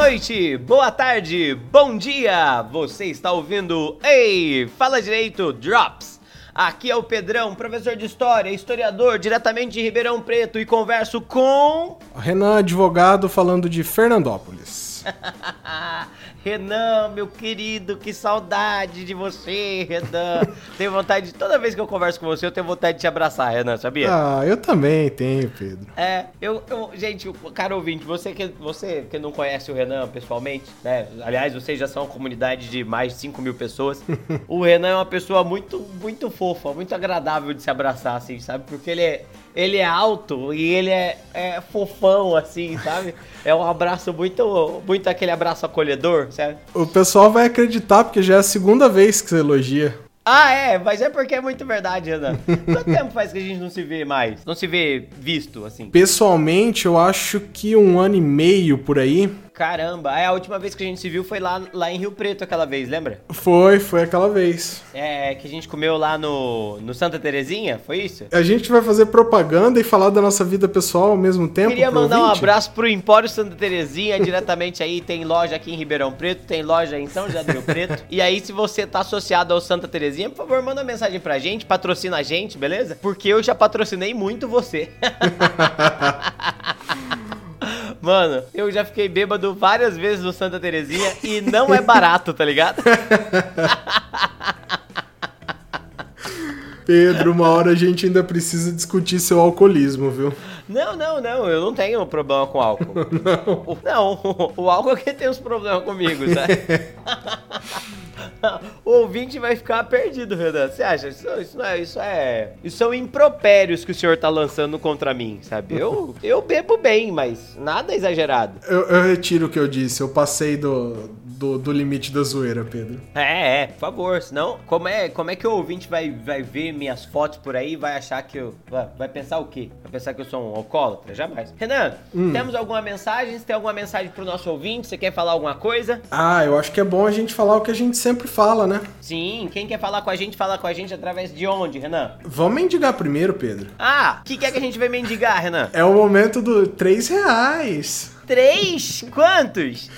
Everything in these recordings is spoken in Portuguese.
Boa noite, boa tarde, bom dia! Você está ouvindo Ei, Fala Direito Drops. Aqui é o Pedrão, professor de História, historiador, diretamente de Ribeirão Preto e converso com... Renan, advogado, falando de Fernandópolis. Renan, meu querido, que saudade de você, Renan. tenho vontade, de, toda vez que eu converso com você, eu tenho vontade de te abraçar, Renan, sabia? Ah, eu também tenho, Pedro. É, eu, eu gente, cara ouvinte, você que, você que não conhece o Renan pessoalmente, né? Aliás, vocês já são uma comunidade de mais de 5 mil pessoas. o Renan é uma pessoa muito, muito fofa, muito agradável de se abraçar, assim, sabe? Porque ele é, ele é alto e ele é, é fofão, assim, sabe? É um abraço muito, muito aquele abraço acolhedor, sabe? O pessoal vai acreditar, porque já é a segunda vez que você elogia. Ah, é, mas é porque é muito verdade, Renan. Quanto tempo faz que a gente não se vê mais? Não se vê visto, assim? Pessoalmente, eu acho que um ano e meio por aí. Caramba, é, a última vez que a gente se viu foi lá, lá em Rio Preto aquela vez, lembra? Foi, foi aquela vez. É, que a gente comeu lá no, no Santa Terezinha, foi isso? A gente vai fazer propaganda e falar da nossa vida pessoal ao mesmo tempo. Queria mandar um abraço pro Empório Santa Terezinha, diretamente aí, tem loja aqui em Ribeirão Preto, tem loja em São José do Rio Preto. E aí, se você tá associado ao Santa Terezinha, por favor, manda uma mensagem pra gente, patrocina a gente, beleza? Porque eu já patrocinei muito você. Mano, eu já fiquei bêbado várias vezes no Santa Terezinha e não é barato, tá ligado? Pedro, uma hora a gente ainda precisa discutir seu alcoolismo, viu? Não, não, não, eu não tenho problema com álcool. Não, não o álcool é que tem uns problemas comigo, sabe? O ouvinte vai ficar perdido, Renan. Você acha? Isso, isso, não é, isso é. Isso são impropérios que o senhor tá lançando contra mim, sabe? Eu, eu bebo bem, mas nada exagerado. Eu, eu retiro o que eu disse. Eu passei do, do, do, limite da zoeira, Pedro. É, é, por favor. Senão, como é, como é que o ouvinte vai, vai ver minhas fotos por aí e vai achar que eu. Vai, vai, pensar o quê? Vai pensar que eu sou um alcoólatra? Jamais. Renan, hum. temos alguma mensagem? Você tem alguma mensagem pro nosso ouvinte? Você quer falar alguma coisa? Ah, eu acho que é bom a gente falar o que a gente sempre fala, né? Sim, quem quer falar com a gente, fala com a gente através de onde, Renan? Vamos mendigar primeiro, Pedro. Ah, o que, que é que a gente vai mendigar, Renan? É o momento do 3 reais. Três? Quantos?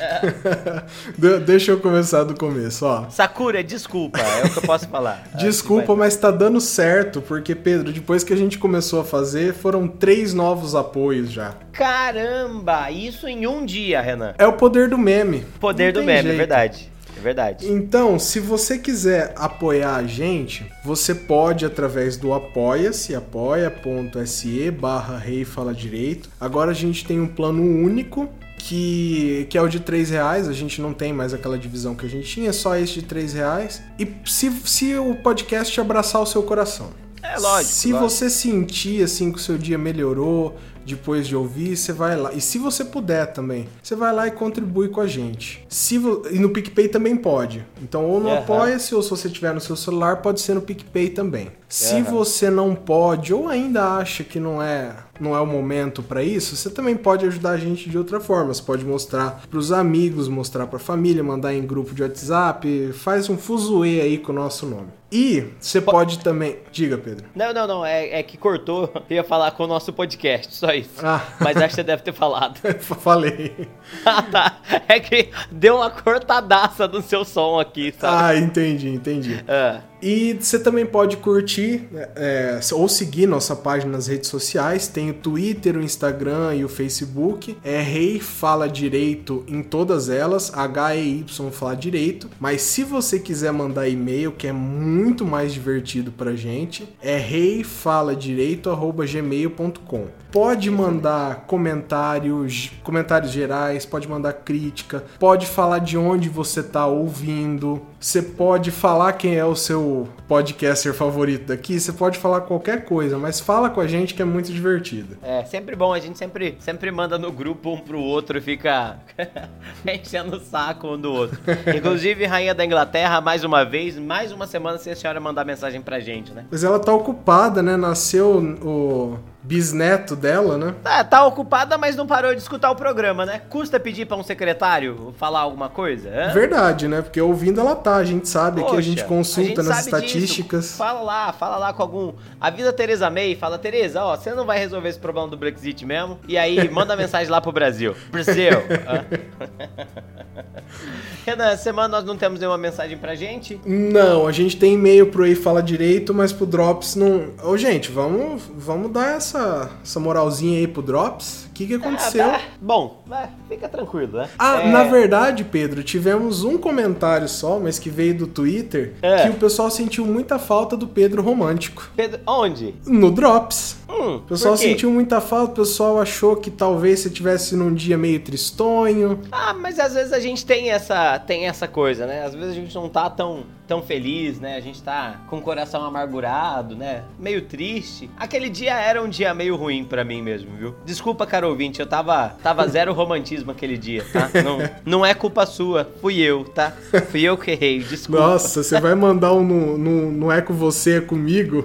De deixa eu começar do começo, ó. Sakura, desculpa, é o que eu posso falar. desculpa, mas tá dando certo, porque, Pedro, depois que a gente começou a fazer, foram três novos apoios já. Caramba, isso em um dia, Renan. É o poder do meme. Poder Não do meme, é jeito. é verdade verdade. Então, se você quiser apoiar a gente, você pode através do apoia-se, apoia.se barra rei fala direito. Agora a gente tem um plano único que, que é o de 3 reais, a gente não tem mais aquela divisão que a gente tinha, é só esse de 3 reais. E se, se o podcast abraçar o seu coração. É lógico. Se lógico. você sentir assim que o seu dia melhorou, depois de ouvir, você vai lá. E se você puder também, você vai lá e contribui com a gente. Se vo... E no PicPay também pode. Então, ou no uhum. Apoia-se, ou se você tiver no seu celular, pode ser no PicPay também. Se uhum. você não pode, ou ainda acha que não é não é o momento para isso, você também pode ajudar a gente de outra forma. Você pode mostrar para os amigos, mostrar para a família, mandar em grupo de WhatsApp, faz um fuzuê aí com o nosso nome. E você pode também. Diga, Pedro. Não, não, não. É, é que cortou. Eu ia falar com o nosso podcast, só isso. Ah. Mas acho que você deve ter falado. Falei. ah, tá. É que deu uma cortadaça no seu som aqui, sabe? Ah, entendi, entendi. Ah. E você também pode curtir é, ou seguir nossa página nas redes sociais. Tem o Twitter, o Instagram e o Facebook. É Rei Fala Direito em todas elas. H-E-Y Fala Direito. Mas se você quiser mandar e-mail, que é muito mais divertido pra gente, é reifaladireito.gmail.com. Pode mandar comentários, comentários gerais, pode mandar crítica, pode falar de onde você tá ouvindo, você pode falar quem é o seu podcaster favorito daqui, você pode falar qualquer coisa, mas fala com a gente que é muito divertido. É, sempre bom, a gente sempre, sempre manda no grupo um pro outro e fica enchendo o saco um do outro. Inclusive, Rainha da Inglaterra, mais uma vez, mais uma semana sem a senhora mandar mensagem pra gente, né? Mas ela tá ocupada, né? Nasceu o bisneto dela, né? É, tá ocupada, mas não parou de escutar o programa, né? Custa pedir pra um secretário falar alguma coisa? Verdade, né? Porque ouvindo ela tá, a gente sabe Poxa, que a gente consulta a gente nas estatísticas. Disso. Fala lá, fala lá com algum. Avisa Tereza May, fala, Tereza, ó, você não vai resolver esse problema do Brexit mesmo. E aí, manda mensagem lá pro Brasil. Brasil! Renan, essa semana nós não temos nenhuma mensagem pra gente? Não, a gente tem e-mail pro Ei Fala Direito, mas pro Drops não. Ô, gente, vamos, vamos dar essa, essa moralzinha aí pro Drops. O que, que aconteceu? Ah, tá. Bom, fica tranquilo, né? Ah, é... na verdade, Pedro, tivemos um comentário só, mas que veio do Twitter, é. que o pessoal sentiu muita falta do Pedro romântico. Pedro, onde? No Drops. Hum, o pessoal sentiu muita falta, o pessoal achou que talvez você tivesse num dia meio tristonho. Ah, mas às vezes a gente tem essa, tem essa coisa, né? Às vezes a gente não tá tão, tão feliz, né? A gente tá com o coração amargurado, né? Meio triste. Aquele dia era um dia meio ruim para mim mesmo, viu? Desculpa, caro ouvinte, eu tava, tava zero romantismo aquele dia, tá? Não, não é culpa sua, fui eu, tá? Fui eu que errei, desculpa. Nossa, você vai mandar um no, no, no é com você, é comigo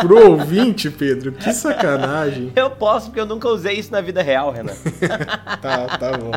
pro ouvinte, Pedro? Que sacanagem. Eu posso, porque eu nunca usei isso na vida real, Renan. tá, tá bom.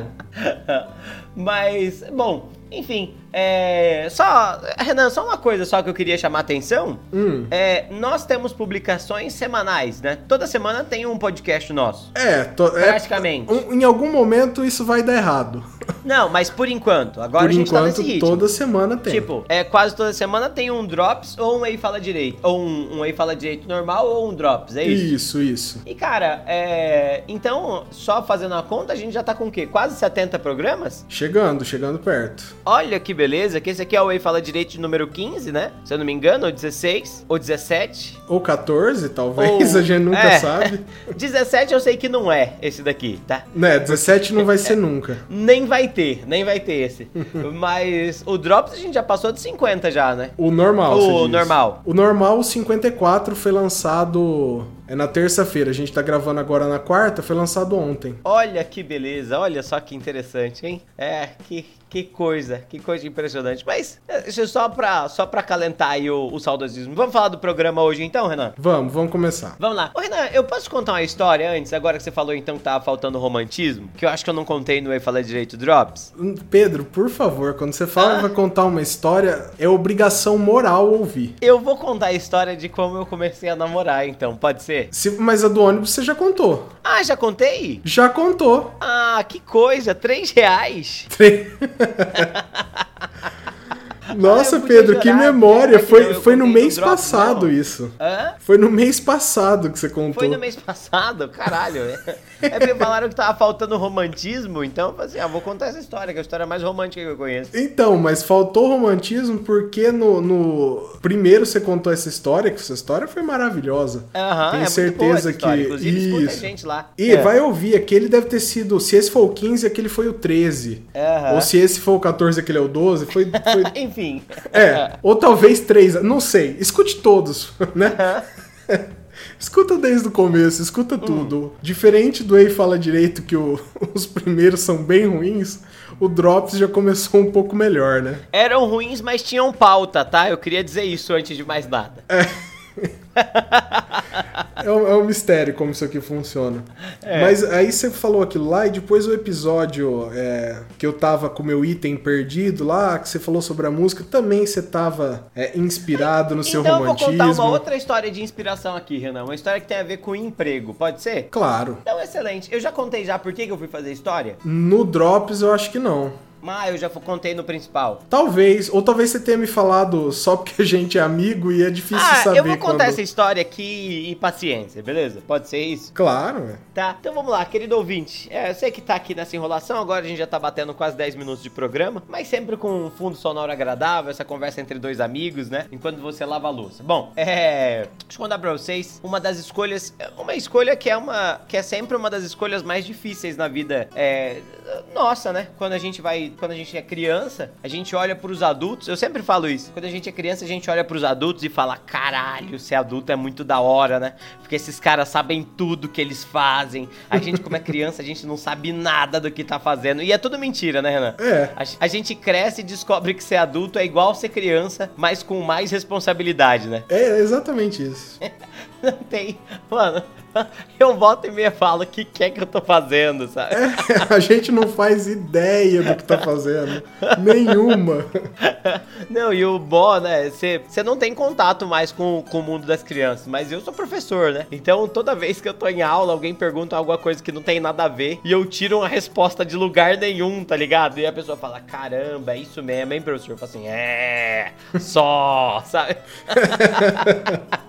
Mas, bom, enfim, é, só, Renan, só uma coisa só que eu queria chamar a atenção. Hum. É, nós temos publicações semanais, né? Toda semana tem um podcast nosso. É, to, é, praticamente. É, em algum momento isso vai dar errado. Não, mas por enquanto. Agora por a gente enquanto, tá nesse ritmo. toda semana tem. Tipo, é, quase toda semana tem um Drops ou um Aí Fala Direito. Ou um, um Aí Fala Direito normal ou um Drops, é isso? Isso, isso. E cara, é, então, só fazendo a conta, a gente já tá com o quê? Quase 70 programas? Chegando, chegando perto. Olha que beleza, que esse aqui é o Way Fala Direito número 15, né? Se eu não me engano, ou 16, ou 17. Ou 14, talvez, ou... a gente nunca é. sabe. 17 eu sei que não é esse daqui, tá? Né, 17 não vai ser nunca. Nem vai ter, nem vai ter esse. Mas o Drops a gente já passou de 50 já, né? O normal, O normal. O normal, o 54, foi lançado é na terça-feira, a gente tá gravando agora na quarta, foi lançado ontem. Olha que beleza, olha só que interessante, hein? É, que, que coisa, que coisa impressionante. Mas isso é só pra, só pra calentar aí o, o saudosismo. Vamos falar do programa hoje então, Renan? Vamos, vamos começar. Vamos lá. Ô, Renan, eu posso contar uma história antes, agora que você falou então que tava faltando romantismo? Que eu acho que eu não contei no Ei Falar Direito Drops. Hum, Pedro, por favor, quando você fala ah. vai contar uma história, é obrigação moral ouvir. Eu vou contar a história de como eu comecei a namorar, então, pode ser? Se, mas a do ônibus você já contou. Ah, já contei? Já contou. Ah, que coisa, três reais. Três... Nossa, ah, Pedro, que memória. Foi, foi no mês drop, passado não. isso. Hã? Foi no mês passado que você contou. Foi no mês passado? Caralho. é porque falaram que tava faltando romantismo, então eu falei assim, ah, vou contar essa história, que é a história mais romântica que eu conheço. Então, mas faltou romantismo porque no, no... primeiro você contou essa história, que essa história foi maravilhosa. Aham, Tenho é certeza que Inclusive, isso. gente lá. E é. vai ouvir, aquele deve ter sido, se esse for o 15, aquele foi o 13. Aham. Ou se esse for o 14, aquele é o 12, foi... foi... Enfim, enfim. É, ou talvez três, não sei. Escute todos, né? Escuta desde o começo, escuta hum. tudo. Diferente do Ei Fala Direito, que o, os primeiros são bem ruins, o Drops já começou um pouco melhor, né? Eram ruins, mas tinham pauta, tá? Eu queria dizer isso antes de mais nada. É. é, um, é, um, mistério como isso aqui funciona. É. Mas aí você falou aquilo lá, e depois o episódio é, que eu tava com o meu item perdido lá, que você falou sobre a música, também você tava é, inspirado no seu romantismo. Então eu vou contar uma outra história de inspiração aqui, Renan. Uma história que tem a ver com emprego, pode ser? Claro. Então, excelente. Eu já contei já por que eu fui fazer história? No Drops eu acho que não. Ah, eu já contei no principal. Talvez, ou talvez você tenha me falado só porque a gente é amigo e é difícil ah, saber. Eu vou contar quando... essa história aqui e paciência, beleza? Pode ser isso? Claro. Tá, então vamos lá, querido ouvinte. É, eu sei que tá aqui nessa enrolação, agora a gente já tá batendo quase 10 minutos de programa, mas sempre com um fundo sonoro agradável, essa conversa entre dois amigos, né? Enquanto você lava a louça. Bom, é. Deixa eu contar pra vocês uma das escolhas. Uma escolha que é uma. que é sempre uma das escolhas mais difíceis na vida. É. Nossa, né? Quando a gente vai quando a gente é criança, a gente olha para os adultos. Eu sempre falo isso. Quando a gente é criança, a gente olha para os adultos e fala: caralho, ser adulto é muito da hora, né? Porque esses caras sabem tudo que eles fazem. A gente, como é criança, a gente não sabe nada do que tá fazendo. E é tudo mentira, né, Renan? É. A, a gente cresce e descobre que ser adulto é igual ser criança, mas com mais responsabilidade, né? É exatamente isso. não tem. Mano, eu volto e meia falo o que, que é que eu tô fazendo, sabe? É, a gente não faz ideia do que tá fazendo. Nenhuma. Não, e o bom, né? Você não tem contato mais com, com o mundo das crianças, mas eu sou professor, né? Então toda vez que eu tô em aula, alguém pergunta alguma coisa que não tem nada a ver e eu tiro uma resposta de lugar nenhum, tá ligado? E a pessoa fala: caramba, é isso mesmo, hein, professor? Eu falo assim: é, só, sabe?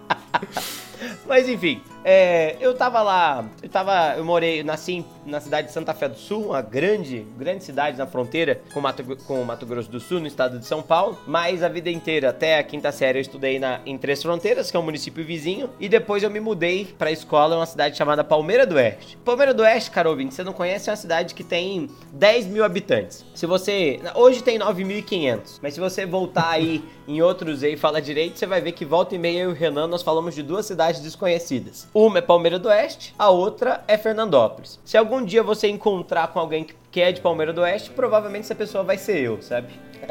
Mas enfim, é, eu tava lá, eu tava, eu morei, nasci na cidade de Santa Fé do Sul, uma grande, grande cidade na fronteira com Mato, com o Mato Grosso do Sul, no estado de São Paulo. Mas a vida inteira, até a quinta série, eu estudei na, em Três Fronteiras, que é um município vizinho. E depois eu me mudei pra escola em uma cidade chamada Palmeira do Oeste. Palmeira do Oeste, cara ouvinte, você não conhece, é uma cidade que tem 10 mil habitantes. Se você. Hoje tem 9.500, mas se você voltar aí em outros e fala direito, você vai ver que volta e meia eu e o Renan nós falamos de duas cidades desconhecidas. Uma é Palmeira do Oeste, a outra é Fernandópolis. Se algum dia você encontrar com alguém que é de Palmeira do Oeste, provavelmente essa pessoa vai ser eu, sabe?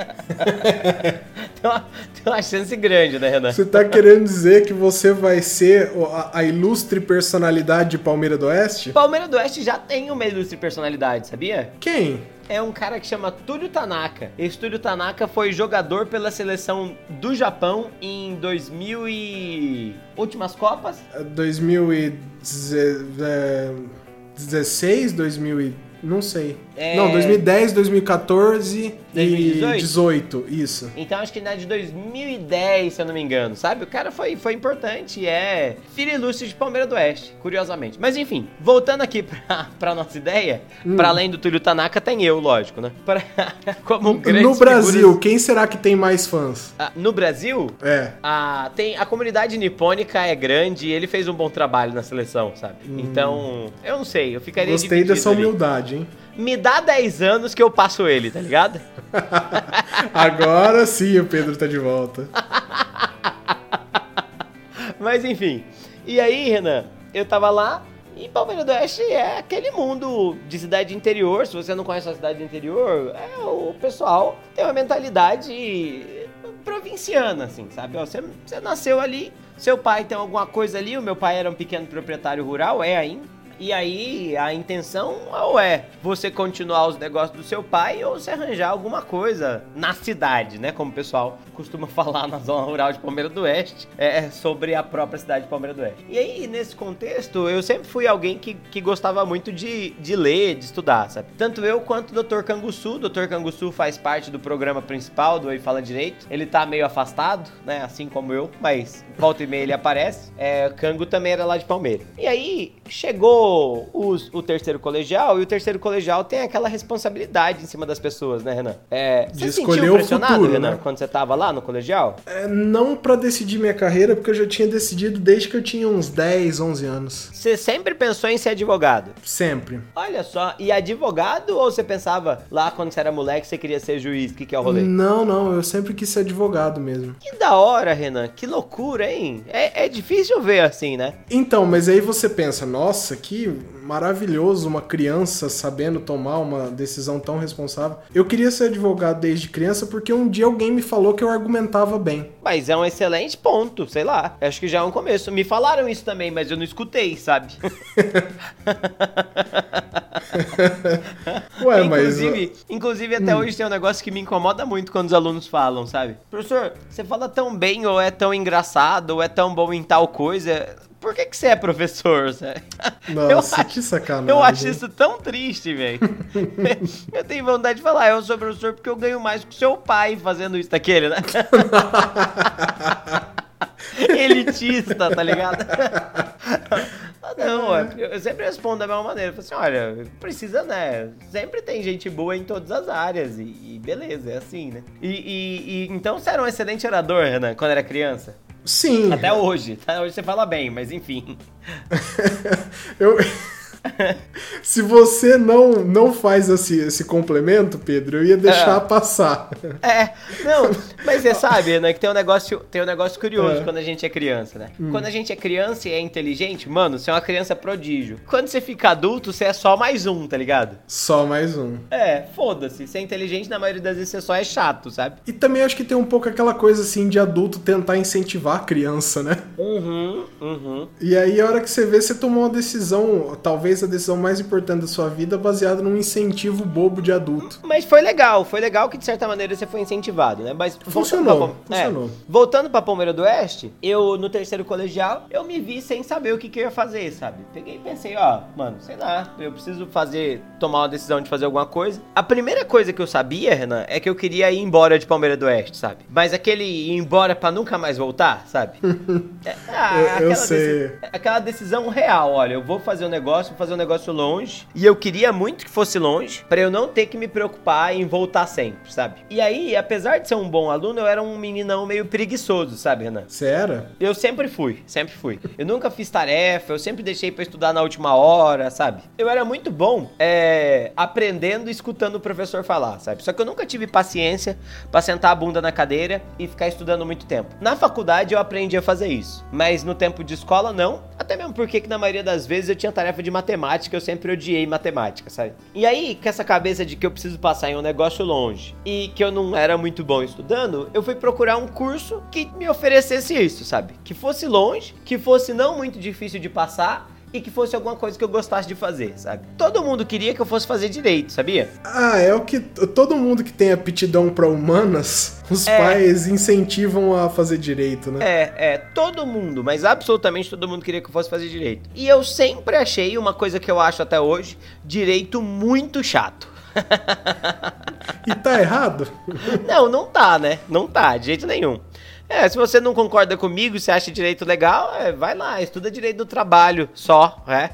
tem, uma, tem, uma, chance grande, né, Renan? Você tá querendo dizer que você vai ser a, a, ilustre personalidade de Palmeira do Oeste? Palmeira do Oeste já tem uma ilustre personalidade, sabia? Quem? É um cara que chama Túlio Tanaka. Esse Túlio Tanaka foi jogador pela seleção do Japão em 2000 e... Últimas Copas? 2016, 2000 não sei. É... Não, 2010, 2014 2018? e 18, isso. Então acho que na de 2010, se eu não me engano, sabe? O cara foi, foi importante, é filho ilustre de Palmeiras do Oeste, curiosamente. Mas enfim, voltando aqui pra, pra nossa ideia, hum. pra além do Túlio Tanaka, tem eu, lógico, né? Pra, como No Brasil, figuras... quem será que tem mais fãs? Ah, no Brasil? É. A, tem, a comunidade nipônica é grande e ele fez um bom trabalho na seleção, sabe? Hum. Então, eu não sei, eu ficaria Gostei dessa humildade. Ali hein? Me dá 10 anos que eu passo ele, tá ligado? Agora sim o Pedro tá de volta. Mas enfim. E aí, Renan, eu tava lá e Palmeiras do Oeste é aquele mundo de cidade interior. Se você não conhece a cidade interior, é o pessoal tem uma mentalidade provinciana, assim, sabe? Você, você nasceu ali, seu pai tem alguma coisa ali. O meu pai era um pequeno proprietário rural, é ainda. E aí a intenção ou é você continuar os negócios do seu pai ou você arranjar alguma coisa na cidade, né? Como o pessoal costuma falar na zona rural de Palmeiras do Oeste, é sobre a própria cidade de Palmeiras do Oeste. E aí, nesse contexto, eu sempre fui alguém que, que gostava muito de, de ler, de estudar, sabe? Tanto eu quanto o Dr. Canguçu. O Dr. Canguçu faz parte do programa principal do Oi Fala Direito. Ele tá meio afastado, né? Assim como eu, mas volta e meia ele aparece. É, Cango também era lá de Palmeiras. E aí, chegou o terceiro colegial e o terceiro colegial tem aquela responsabilidade em cima das pessoas, né, Renan? É, você de se sentiu pressionado, futuro, Renan, né? quando você tava lá no colegial? É, não para decidir minha carreira, porque eu já tinha decidido desde que eu tinha uns 10, 11 anos. Você sempre pensou em ser advogado? Sempre. Olha só, e advogado ou você pensava lá quando você era moleque você queria ser juiz? O que, que é o rolê? Não, não, eu sempre quis ser advogado mesmo. Que da hora, Renan, que loucura, hein? É, é difícil ver assim, né? Então, mas aí você pensa, nossa, que maravilhoso uma criança sabendo tomar uma decisão tão responsável. Eu queria ser advogado desde criança porque um dia alguém me falou que eu argumentava bem. Mas é um excelente ponto, sei lá. Acho que já é um começo. Me falaram isso também, mas eu não escutei, sabe? Ué, inclusive, mas... inclusive, até hum. hoje tem um negócio que me incomoda muito quando os alunos falam, sabe? Professor, você fala tão bem, ou é tão engraçado, ou é tão bom em tal coisa por que, que você é professor, Zé? Nossa, acho, que sacanagem. Eu acho isso tão triste, velho. eu tenho vontade de falar, eu sou professor porque eu ganho mais que seu pai fazendo isso daquele, né? Elitista, tá ligado? Não, é, eu sempre respondo da mesma maneira. Eu falo assim, olha, precisa, né? Sempre tem gente boa em todas as áreas. E, e beleza, é assim, né? E, e, e, então você era um excelente orador, Renan, quando era criança? Sim. Até hoje. Até hoje você fala bem, mas enfim. eu. Se você não, não faz esse, esse complemento, Pedro, eu ia deixar é. passar. É, não, mas você sabe, né, que tem um negócio, tem um negócio curioso é. quando a gente é criança, né? Hum. Quando a gente é criança e é inteligente, mano, você é uma criança prodígio. Quando você fica adulto, você é só mais um, tá ligado? Só mais um. É, foda-se. Ser inteligente, na maioria das vezes, você só é chato, sabe? E também acho que tem um pouco aquela coisa, assim, de adulto tentar incentivar a criança, né? Uhum, uhum. E aí, a hora que você vê, você tomou uma decisão, talvez a decisão mais importante da sua vida, baseada num incentivo bobo de adulto. Mas foi legal, foi legal que, de certa maneira, você foi incentivado, né? Mas funcionou, pra... funcionou. É, voltando pra Palmeira do Oeste, eu, no terceiro colegial, eu me vi sem saber o que, que eu ia fazer, sabe? Peguei e pensei, ó, mano, sei lá, eu preciso fazer, tomar uma decisão de fazer alguma coisa. A primeira coisa que eu sabia, Renan, é que eu queria ir embora de Palmeira do Oeste, sabe? Mas aquele ir embora para nunca mais voltar, sabe? é, ah, eu, eu sei. aquela decisão real, olha, eu vou fazer um negócio, fazer um negócio longe, e eu queria muito que fosse longe, para eu não ter que me preocupar em voltar sempre, sabe? E aí, apesar de ser um bom aluno, eu era um meninão meio preguiçoso, sabe, Renan? Você era? Eu sempre fui, sempre fui. Eu nunca fiz tarefa, eu sempre deixei para estudar na última hora, sabe? Eu era muito bom é, aprendendo e escutando o professor falar, sabe? Só que eu nunca tive paciência para sentar a bunda na cadeira e ficar estudando muito tempo. Na faculdade eu aprendi a fazer isso, mas no tempo de escola não. Até mesmo porque que na maioria das vezes eu tinha tarefa de matemática, eu sempre odiei matemática, sabe? E aí, com essa cabeça de que eu preciso passar em um negócio longe e que eu não era muito bom estudando, eu fui procurar um curso que me oferecesse isso, sabe? Que fosse longe, que fosse não muito difícil de passar e que fosse alguma coisa que eu gostasse de fazer, sabe? Todo mundo queria que eu fosse fazer direito, sabia? Ah, é o que todo mundo que tem aptidão para humanas, os é. pais incentivam a fazer direito, né? É, é, todo mundo, mas absolutamente todo mundo queria que eu fosse fazer direito. E eu sempre achei uma coisa que eu acho até hoje, direito muito chato. e tá errado? Não, não tá, né? Não tá, de jeito nenhum. É, se você não concorda comigo, se acha direito legal, é, vai lá, estuda direito do trabalho só, é.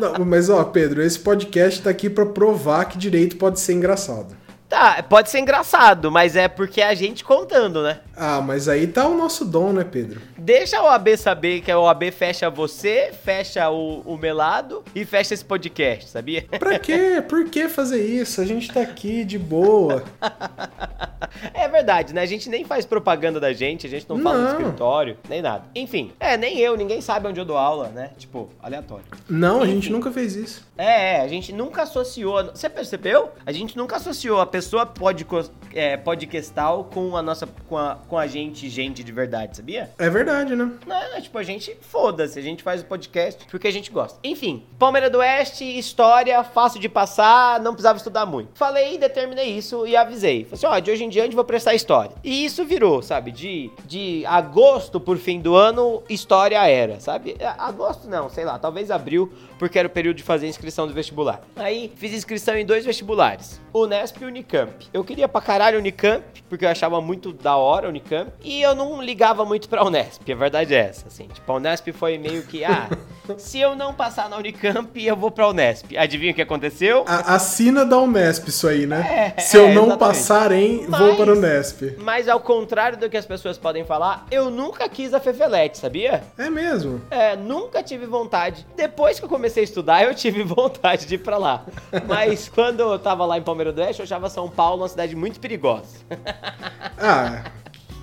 Não, mas ó, Pedro, esse podcast tá aqui para provar que direito pode ser engraçado. Tá, pode ser engraçado, mas é porque é a gente contando, né? Ah, mas aí tá o nosso dom, né, Pedro? Deixa o AB saber que a OAB fecha você, fecha o, o Melado e fecha esse podcast, sabia? Pra quê? Por que fazer isso? A gente tá aqui de boa. é verdade, né? A gente nem faz propaganda da gente, a gente não, não. fala no escritório, nem nada. Enfim, é, nem eu, ninguém sabe onde eu dou aula, né? Tipo, aleatório. Não, Enfim. a gente nunca fez isso. É, é, a gente nunca associou. Você percebeu? A gente nunca associou a pessoa pode, é, podcastal com a nossa. Com a, com a gente, gente de verdade, sabia? É verdade, né? Não, é, tipo, a gente foda-se, a gente faz o podcast porque a gente gosta. Enfim, Palmeira do Oeste, história, fácil de passar, não precisava estudar muito. Falei, determinei isso e avisei. Falei assim, ó, de hoje em diante vou prestar história. E isso virou, sabe? De, de agosto por fim do ano, história era, sabe? Agosto não, sei lá, talvez abril, porque era o período de fazer inscrição do vestibular. Aí fiz inscrição em dois vestibulares, Unesp e Unicamp. Eu queria pra caralho Unicamp, porque eu achava muito da hora Unicamp, e eu não ligava muito pra Unesp, a verdade é essa, assim. Tipo, a Unesp foi meio que, ah, se eu não passar na Unicamp, eu vou pra Unesp. Adivinha o que aconteceu? A, assina da Unesp isso aí, né? É, se eu é, não exatamente. passar em, mas, vou para o Unesp. Mas ao contrário do que as pessoas podem falar, eu nunca quis a Fefelete, sabia? É mesmo? É, nunca tive vontade. Depois que eu comecei a estudar, eu tive vontade de ir pra lá. Mas quando eu tava lá em Palmeiras do Oeste, eu achava São Paulo uma cidade muito perigosa. ah,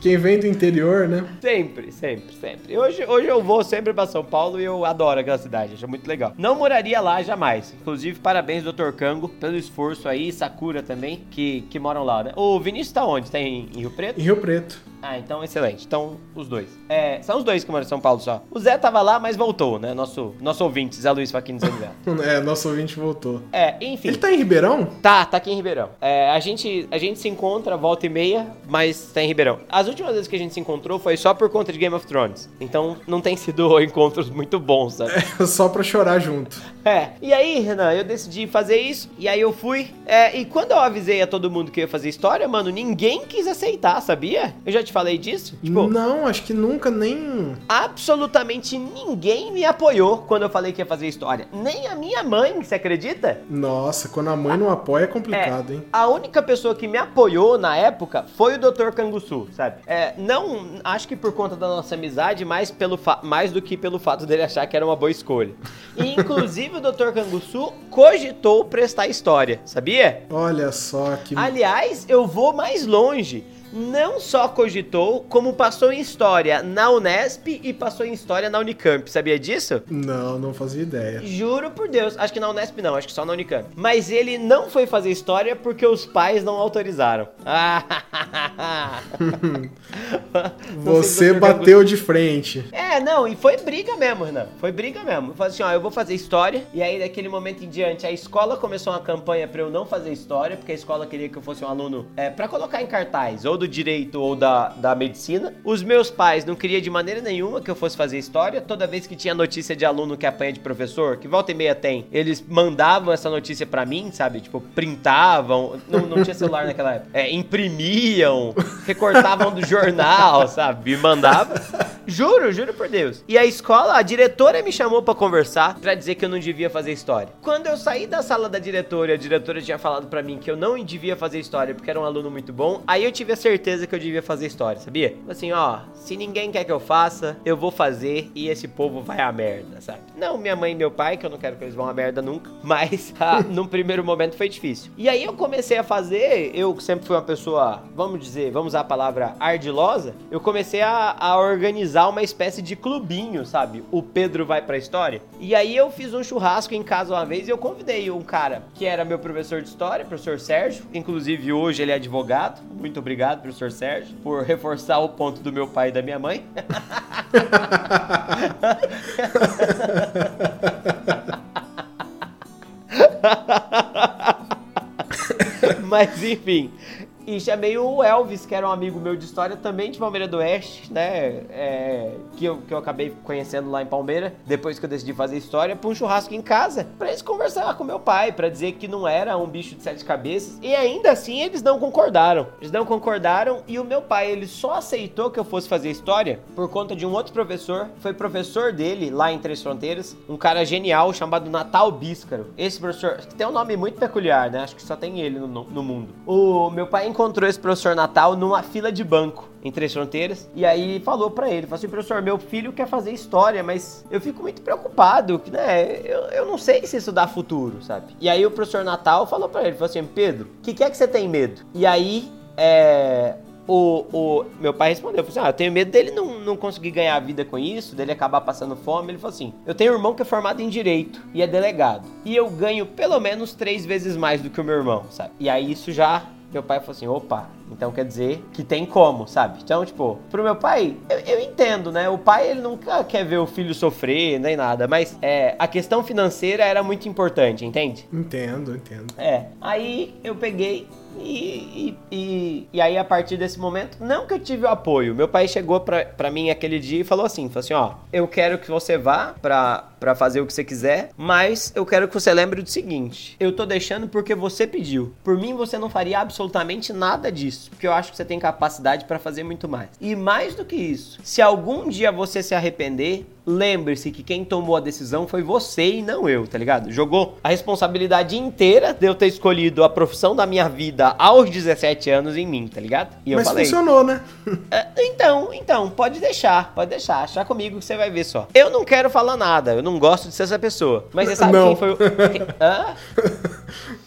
quem vem do interior, né? Sempre, sempre, sempre. Hoje, hoje eu vou sempre pra São Paulo e eu adoro aquela cidade, acho muito legal. Não moraria lá jamais. Inclusive, parabéns, Dr. Kango, pelo esforço aí, Sakura também, que, que moram lá, né? O Vinícius tá onde? Tá em, em Rio Preto? Em Rio Preto. Ah, então excelente. Então, os dois. É, são os dois que moram em São Paulo só. O Zé tava lá, mas voltou, né? Nosso, nosso ouvinte, Zé Luiz Faquinho Zé É, nosso ouvinte voltou. É, enfim. Ele tá em Ribeirão? Tá, tá aqui em Ribeirão. É, a, gente, a gente se encontra volta e meia, mas tá em Ribeirão. As últimas vezes que a gente se encontrou foi só por conta de Game of Thrones. Então, não tem sido encontros muito bons, sabe? É, só pra chorar junto. É. E aí, Renan, eu decidi fazer isso, e aí eu fui. É, e quando eu avisei a todo mundo que ia fazer história, mano, ninguém quis aceitar, sabia? Eu já te falei disso? Tipo, não, acho que nunca nem. Absolutamente ninguém me apoiou quando eu falei que ia fazer história. Nem a minha mãe, você acredita? Nossa, quando a mãe não apoia é complicado, é, hein? A única pessoa que me apoiou na época foi o Dr. Canguçu, sabe? É, não, acho que por conta da nossa amizade, mais, pelo mais do que pelo fato dele achar que era uma boa escolha. E, inclusive, o Dr. Canguçu cogitou prestar história, sabia? Olha só que. Aliás, eu vou mais longe não só cogitou, como passou em história na Unesp e passou em história na Unicamp. Sabia disso? Não, não fazia ideia. Juro por Deus. Acho que na Unesp não, acho que só na Unicamp. Mas ele não foi fazer história porque os pais não autorizaram. Você bateu de frente. É, não, e foi briga mesmo, Renan. Foi briga mesmo. Eu falei assim, ó, eu vou fazer história. E aí, daquele momento em diante, a escola começou uma campanha para eu não fazer história, porque a escola queria que eu fosse um aluno é, para colocar em cartaz, ou do direito ou da, da medicina. Os meus pais não queriam de maneira nenhuma que eu fosse fazer história. Toda vez que tinha notícia de aluno que apanha de professor, que volta e meia tem, eles mandavam essa notícia para mim, sabe? Tipo, printavam. Não, não tinha celular naquela época. É, imprimiam, recortavam do jornal, sabe? E mandavam. Juro, juro por Deus. E a escola, a diretora me chamou para conversar, para dizer que eu não devia fazer história. Quando eu saí da sala da diretora, a diretora tinha falado para mim que eu não devia fazer história porque era um aluno muito bom. Aí eu tive a certeza que eu devia fazer história, sabia? Assim, ó, se ninguém quer que eu faça, eu vou fazer e esse povo vai a merda, sabe? Não minha mãe e meu pai, que eu não quero que eles vão a merda nunca, mas ah, num primeiro momento foi difícil. E aí eu comecei a fazer, eu sempre fui uma pessoa, vamos dizer, vamos usar a palavra ardilosa, eu comecei a, a organizar organizar uma espécie de clubinho, sabe? O Pedro vai pra história. E aí eu fiz um churrasco em casa uma vez e eu convidei um cara que era meu professor de história, professor Sérgio. Inclusive hoje ele é advogado. Muito obrigado, professor Sérgio, por reforçar o ponto do meu pai e da minha mãe. Mas enfim, e chamei o Elvis, que era um amigo meu de história, também de Palmeira do Oeste, né? É, que, eu, que eu acabei conhecendo lá em Palmeira, depois que eu decidi fazer história, pra um churrasco em casa, pra eles conversar com meu pai, pra dizer que não era um bicho de sete cabeças. E ainda assim, eles não concordaram. Eles não concordaram e o meu pai, ele só aceitou que eu fosse fazer história por conta de um outro professor. Foi professor dele lá em Três Fronteiras, um cara genial chamado Natal Bíscaro. Esse professor, tem um nome muito peculiar, né? Acho que só tem ele no, no mundo. O meu pai encontrou esse professor Natal numa fila de banco em Três Fronteiras e aí falou para ele, falou assim, professor, meu filho quer fazer história, mas eu fico muito preocupado, né? Eu, eu não sei se isso dá futuro, sabe? E aí o professor Natal falou para ele, falou assim, Pedro, o que, que é que você tem medo? E aí é, o, o, meu pai respondeu, falou assim, ah, eu tenho medo dele não, não conseguir ganhar vida com isso, dele acabar passando fome. Ele falou assim, eu tenho um irmão que é formado em Direito e é delegado. E eu ganho pelo menos três vezes mais do que o meu irmão, sabe? E aí isso já meu pai falou assim: opa, então quer dizer que tem como, sabe? Então, tipo, pro meu pai, eu, eu, entendo, né? O pai, ele nunca quer ver o filho sofrer, nem nada, mas é, a questão financeira era muito importante, entende? Entendo, entendo. É, aí eu peguei e, e, e, e, aí, a partir desse momento, não que eu tive o apoio. Meu pai chegou pra, pra mim aquele dia e falou assim: falou assim, ó, eu quero que você vá pra, pra fazer o que você quiser, mas eu quero que você lembre do seguinte: eu tô deixando porque você pediu. Por mim, você não faria absolutamente nada disso, porque eu acho que você tem capacidade para fazer muito mais. E mais do que isso, se algum dia você se arrepender, lembre-se que quem tomou a decisão foi você e não eu, tá ligado? Jogou a responsabilidade inteira de eu ter escolhido a profissão da minha vida aos 17 anos em mim, tá ligado? E eu Mas falei, funcionou, né? É, então, então, pode deixar, pode deixar, achar comigo que você vai ver só. Eu não quero falar nada, eu não gosto de ser essa pessoa. Mas você sabe não. quem foi o. Hã?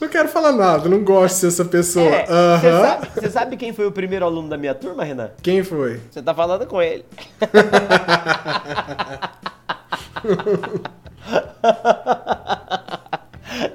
Não quero falar nada, não gosto de ser essa pessoa. É, Você é, sabe, sabe, quem foi o primeiro aluno da minha turma, Renan? Quem foi? Você tá falando com ele.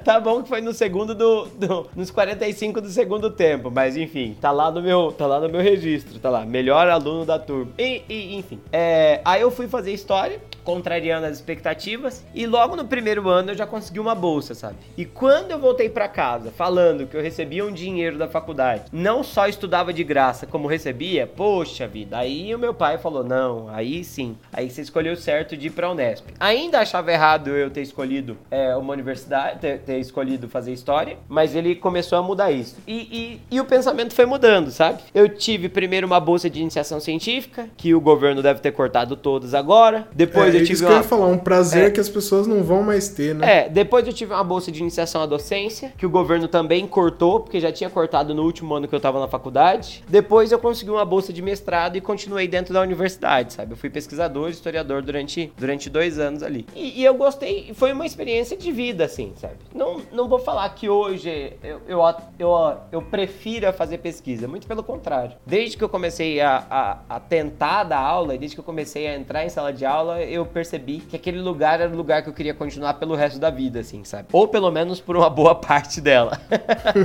tá bom que foi no segundo do, do, nos 45 do segundo tempo, mas enfim, tá lá no meu, tá lá no meu registro, tá lá, melhor aluno da turma. E, e enfim, é, aí eu fui fazer história contrariando as expectativas. E logo no primeiro ano eu já consegui uma bolsa, sabe? E quando eu voltei para casa falando que eu recebia um dinheiro da faculdade, não só estudava de graça, como recebia, poxa vida, aí o meu pai falou: não, aí sim, aí você escolheu certo de ir pra Unesp. Ainda achava errado eu ter escolhido é, uma universidade, ter, ter, escolhido fazer história, mas ele começou a mudar isso. E, e, e o pensamento foi mudando, sabe? Eu tive primeiro uma bolsa de iniciação científica, que o governo deve ter cortado todas agora. Depois é, eu tive isso uma... que eu ia falar, um prazer é. que as pessoas não vão mais ter, né? É, depois eu tive uma bolsa de iniciação à docência, que o governo também cortou, porque já tinha cortado no último ano que eu tava na faculdade. Depois eu consegui uma bolsa de mestrado e continuei dentro da universidade, sabe? Eu fui pesquisador, historiador durante, durante dois anos ali. E, e eu gostei, foi uma experiência de vida, assim, sabe? Não, não vou falar que hoje eu, eu, eu, eu prefiro fazer pesquisa, muito pelo contrário. Desde que eu comecei a, a, a tentar dar aula, desde que eu comecei a entrar em sala de aula, eu percebi que aquele lugar era o lugar que eu queria continuar pelo resto da vida, assim, sabe? Ou pelo menos por uma boa parte dela.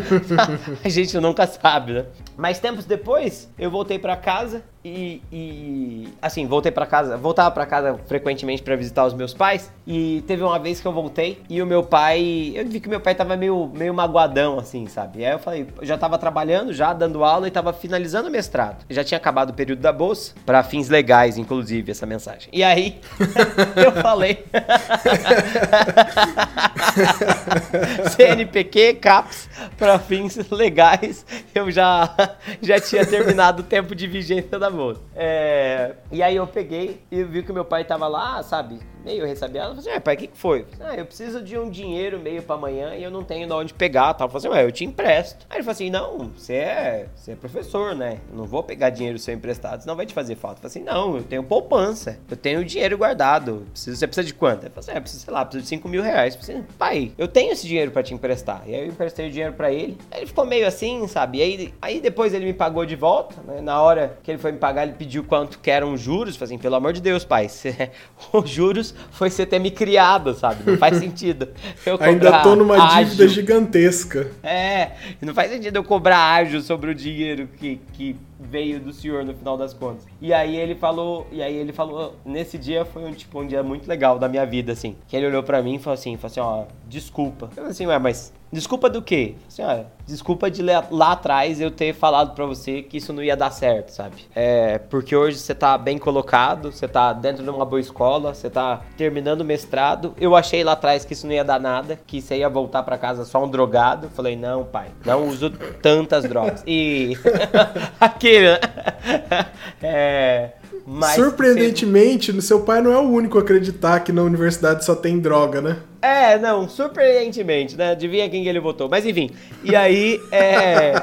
a gente nunca sabe, né? Mas tempos depois, eu voltei para casa e, e, assim, voltei para casa, voltava para casa frequentemente para visitar os meus pais e teve uma vez que eu voltei e o meu pai, eu vi que meu pai tava meio meio magoadão assim, sabe? E aí eu falei, eu já tava trabalhando, já dando aula e tava finalizando o mestrado. já tinha acabado o período da bolsa para fins legais, inclusive essa mensagem. E aí eu falei CNPq, CAPS para fins legais. Eu já já tinha terminado o tempo de vigência da É, e aí eu peguei e vi que meu pai tava lá, sabe, meio ressabiado. Eu falei assim, pai, o que, que foi? ah, eu preciso de um dinheiro meio para amanhã e eu não tenho de onde pegar. Tal. Eu falei assim, ué, eu te empresto. Aí ele falou assim, não, você é, você é professor, né? Eu não vou pegar dinheiro seu emprestado, senão vai te fazer falta. Eu falei assim, não, eu tenho poupança, eu tenho dinheiro guardado. Preciso, você precisa de quanto? Ele falou assim, é, preciso, sei lá, preciso de 5 mil reais. Eu falei assim, pai, eu tenho esse dinheiro para te emprestar. E aí eu emprestei o dinheiro para ele. Aí ele ficou meio assim, sabe? E aí, aí depois ele me pagou de volta, né? Na hora que ele foi me pagar, ele pediu quanto que eram os juros. Eu falei assim, pelo amor de Deus, pai, os juros foi você ter me criado, sabe? Não faz sentido. Eu Ainda tô numa ágio. dívida gigantesca. É, não faz sentido eu cobrar ágio sobre o dinheiro que, que veio do senhor no final das contas. E aí ele falou, e aí ele falou, nesse dia foi um tipo um dia muito legal da minha vida assim. Que ele olhou para mim e falou assim, falou assim, ó, desculpa. Eu assim, ué, mas desculpa do quê? Assim, ó, desculpa de lá atrás eu ter falado para você que isso não ia dar certo, sabe? É, porque hoje você tá bem colocado, você tá dentro de uma boa escola, você tá terminando o mestrado. Eu achei lá atrás que isso não ia dar nada, que você ia voltar para casa só um drogado. Falei, não, pai, não uso tantas drogas. E aqui é, mas Surpreendentemente, no seu pai não é o único a acreditar que na universidade só tem droga, né? É, não, surpreendentemente, né? Adivinha quem ele votou. Mas enfim, e aí, é...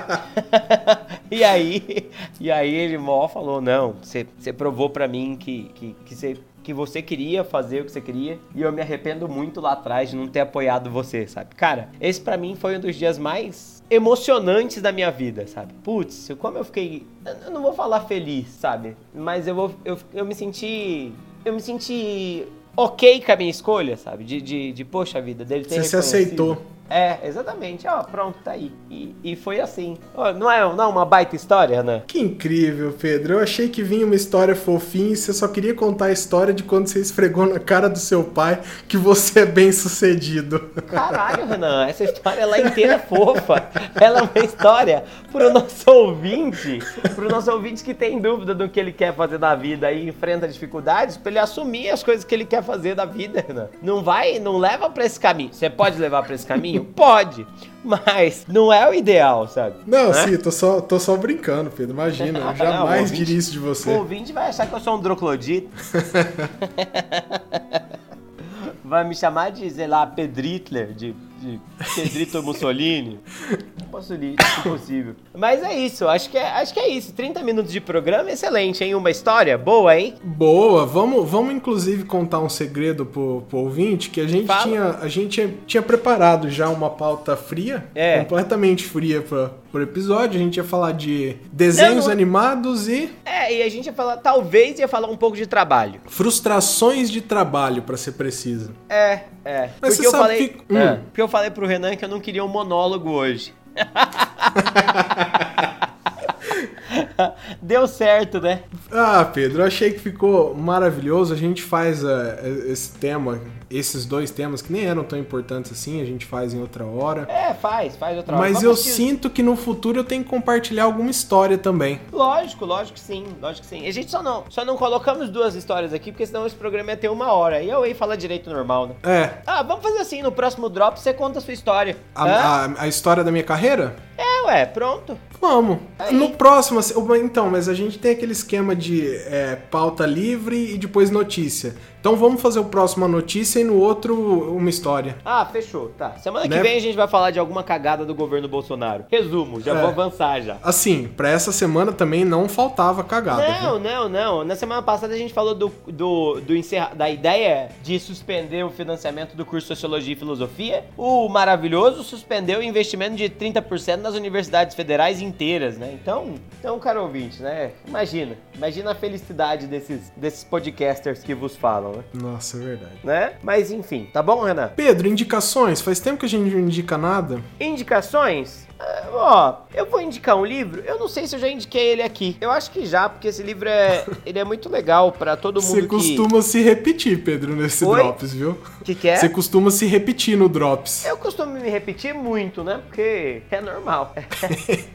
e aí, e aí ele mó falou, não, você provou para mim que, que, que você que você queria fazer o que você queria e eu me arrependo muito lá atrás de não ter apoiado você, sabe? Cara, esse para mim foi um dos dias mais emocionantes da minha vida, sabe? Putz, como eu fiquei. Eu não vou falar feliz, sabe? Mas eu, vou, eu, eu me senti. Eu me senti ok com a minha escolha, sabe? De, de, de poxa vida, dele ter Você se aceitou. É, exatamente. Ó, pronto, tá aí. E, e foi assim. Ó, não, é, não é uma baita história, né? Que incrível, Pedro. Eu achei que vinha uma história fofinha e você só queria contar a história de quando você esfregou na cara do seu pai que você é bem sucedido. Caralho, Renan, essa história ela é inteira fofa. Ela é uma história pro nosso ouvinte, pro nosso ouvinte que tem dúvida do que ele quer fazer na vida e enfrenta dificuldades, pra ele assumir as coisas que ele quer fazer da vida, Renan. Não vai, não leva pra esse caminho. Você pode levar pra esse caminho? Pode. Mas não é o ideal, sabe? Não, né? sim, tô só, tô só brincando, Pedro. Imagina, eu jamais não, diria isso de você. O ouvinte vai achar que eu sou um droclodito. vai me chamar de, sei lá, Pedritler, de de Pedrito Mussolini. Não posso ler, impossível. Mas é isso, acho que é, acho que é isso. 30 minutos de programa, excelente, hein? Uma história boa, hein? Boa, vamos, vamos inclusive contar um segredo pro, pro ouvinte, que a gente, tinha, a gente tinha preparado já uma pauta fria, é. completamente fria pra, por episódio. A gente ia falar de desenhos não, não... animados e... É, e a gente ia falar, talvez ia falar um pouco de trabalho. Frustrações de trabalho, para ser preciso. É, é. Mas porque eu falei, que... hum. é, porque eu falei pro Renan que eu não queria um monólogo hoje. Deu certo, né? Ah, Pedro, eu achei que ficou maravilhoso. A gente faz uh, esse tema, esses dois temas que nem eram tão importantes assim, a gente faz em outra hora. É, faz, faz outra hora. Mas Vamos eu assistir... sinto que no futuro eu tenho que compartilhar alguma história também. Lógico, lógico que sim, lógico que sim. A gente só não, só não colocamos duas histórias aqui, porque senão esse programa ia ter uma hora. E eu ia falar direito normal, né? É. Ah, vamos fazer assim, no próximo drop você conta a sua história. A, a, a história da minha carreira? É, ué, pronto. Vamos. Aí. No próximo, assim, então, mas a gente tem aquele esquema de é, pauta livre e depois notícia. Então vamos fazer o próximo a notícia e no outro uma história. Ah, fechou. Tá. Semana né? que vem a gente vai falar de alguma cagada do governo Bolsonaro. Resumo, já é. vou avançar já. Assim, pra essa semana também não faltava cagada. Não, viu? não, não. Na semana passada a gente falou do, do, do encerra... da ideia de suspender o financiamento do curso Sociologia e Filosofia. O maravilhoso suspendeu o investimento de 30% nas universidades federais inteiras, né? Então, então, caro ouvinte, né? Imagina. Imagina a felicidade desses, desses podcasters que vos falam né? Nossa, é verdade. Né? Mas enfim, tá bom, Renan? Pedro, indicações? Faz tempo que a gente não indica nada. Indicações? Uh, ó, eu vou indicar um livro. Eu não sei se eu já indiquei ele aqui. Eu acho que já, porque esse livro é, ele é muito legal para todo mundo. Você costuma se repetir, Pedro, nesse Oi? drops, viu? O que, que é? Você costuma se repetir no drops. Eu costumo me repetir muito, né? Porque é normal.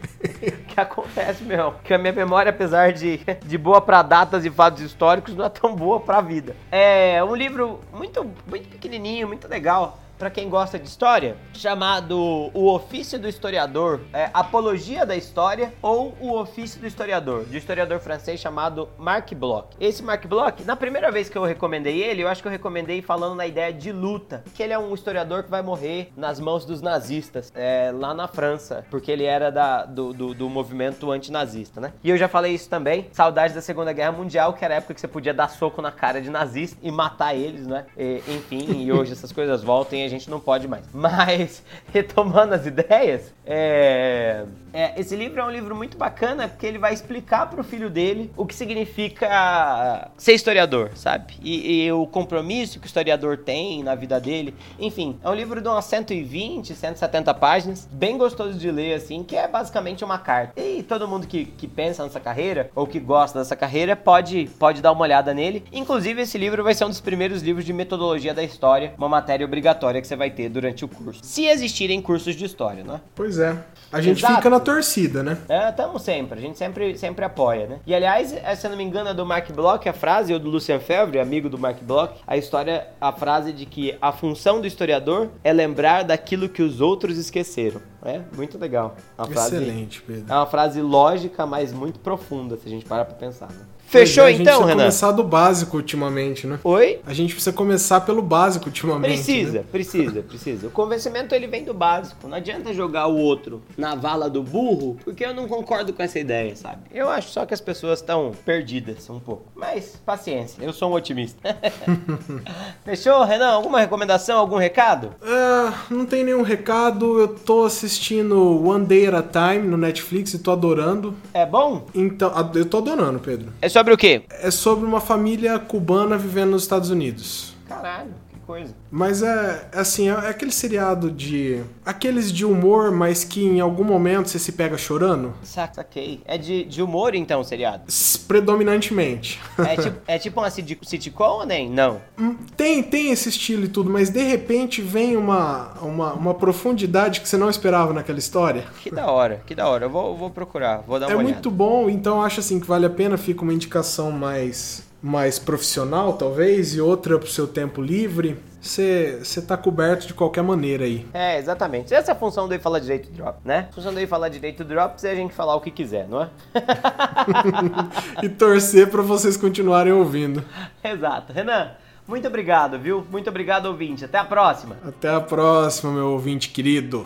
acontece mesmo. Que a minha memória, apesar de, de boa para datas e fatos históricos, não é tão boa para a vida. É um livro muito, muito pequenininho, muito legal para quem gosta de história, chamado O Ofício do Historiador, é, Apologia da História ou O Ofício do Historiador, de um historiador francês chamado Marc Bloch. Esse Marc Bloch, na primeira vez que eu recomendei ele, eu acho que eu recomendei falando na ideia de luta, que ele é um historiador que vai morrer nas mãos dos nazistas, é, lá na França, porque ele era da, do, do, do movimento antinazista, né? E eu já falei isso também, saudades da Segunda Guerra Mundial, que era a época que você podia dar soco na cara de nazista e matar eles, né? E, enfim, e hoje essas coisas voltam e gente não pode mais. Mas, retomando as ideias, é... É, esse livro é um livro muito bacana porque ele vai explicar para o filho dele o que significa ser historiador, sabe? E, e, o compromisso que o historiador tem na vida dele. Enfim, é um livro de umas 120, 170 páginas, bem gostoso de ler, assim, que é basicamente uma carta. E todo mundo que, que pensa nessa carreira ou que gosta dessa carreira pode, pode dar uma olhada nele. Inclusive, esse livro vai ser um dos primeiros livros de metodologia da história, uma matéria obrigatória que você vai ter durante o curso. Se existirem cursos de história, né? Pois é. A gente Exato. fica na torcida, né? É, estamos sempre. A gente sempre, sempre apoia, né? E aliás, é, se eu não me engano, é do Mark Bloch, a frase, ou do Lucian Febvre, amigo do Mark Bloch, a história, a frase de que a função do historiador é lembrar daquilo que os outros esqueceram. É, muito legal. Uma Excelente, frase, Pedro. É uma frase lógica, mas muito profunda, se a gente parar pra pensar. Né? Fechou é, então, Renan? A gente precisa começar do básico ultimamente, né? Oi? A gente precisa começar pelo básico ultimamente. Precisa, né? precisa, precisa. O convencimento ele vem do básico. Não adianta jogar o outro na vala do burro, porque eu não concordo com essa ideia, sabe? Eu acho só que as pessoas estão perdidas um pouco. Mas paciência, eu sou um otimista. Fechou, Renan? Alguma recomendação, algum recado? Uh, não tem nenhum recado. Eu tô assistindo One Day at a Time no Netflix e tô adorando. É bom? Então, eu tô adorando, Pedro. É só sobre o quê? É sobre uma família cubana vivendo nos Estados Unidos. Caralho coisa. Mas é, é assim, é, é aquele seriado de. Aqueles de humor, mas que em algum momento você se pega chorando. Saquei. É de, de humor então o seriado? Predominantemente. É tipo, é tipo uma sitcom ou nem? Não. Hum, tem, tem esse estilo e tudo, mas de repente vem uma, uma, uma profundidade que você não esperava naquela história. Que da hora, que da hora. Eu vou, vou procurar, vou dar uma é olhada. É muito bom, então acho assim que vale a pena, fica uma indicação mais mais profissional, talvez, e outra para o seu tempo livre, você está coberto de qualquer maneira aí. É, exatamente. Essa é a função do Falar Direito Drop, né? A função do Falar Direito Drops é a gente falar o que quiser, não é? e torcer para vocês continuarem ouvindo. Exato. Renan, muito obrigado, viu? Muito obrigado, ouvinte. Até a próxima. Até a próxima, meu ouvinte querido.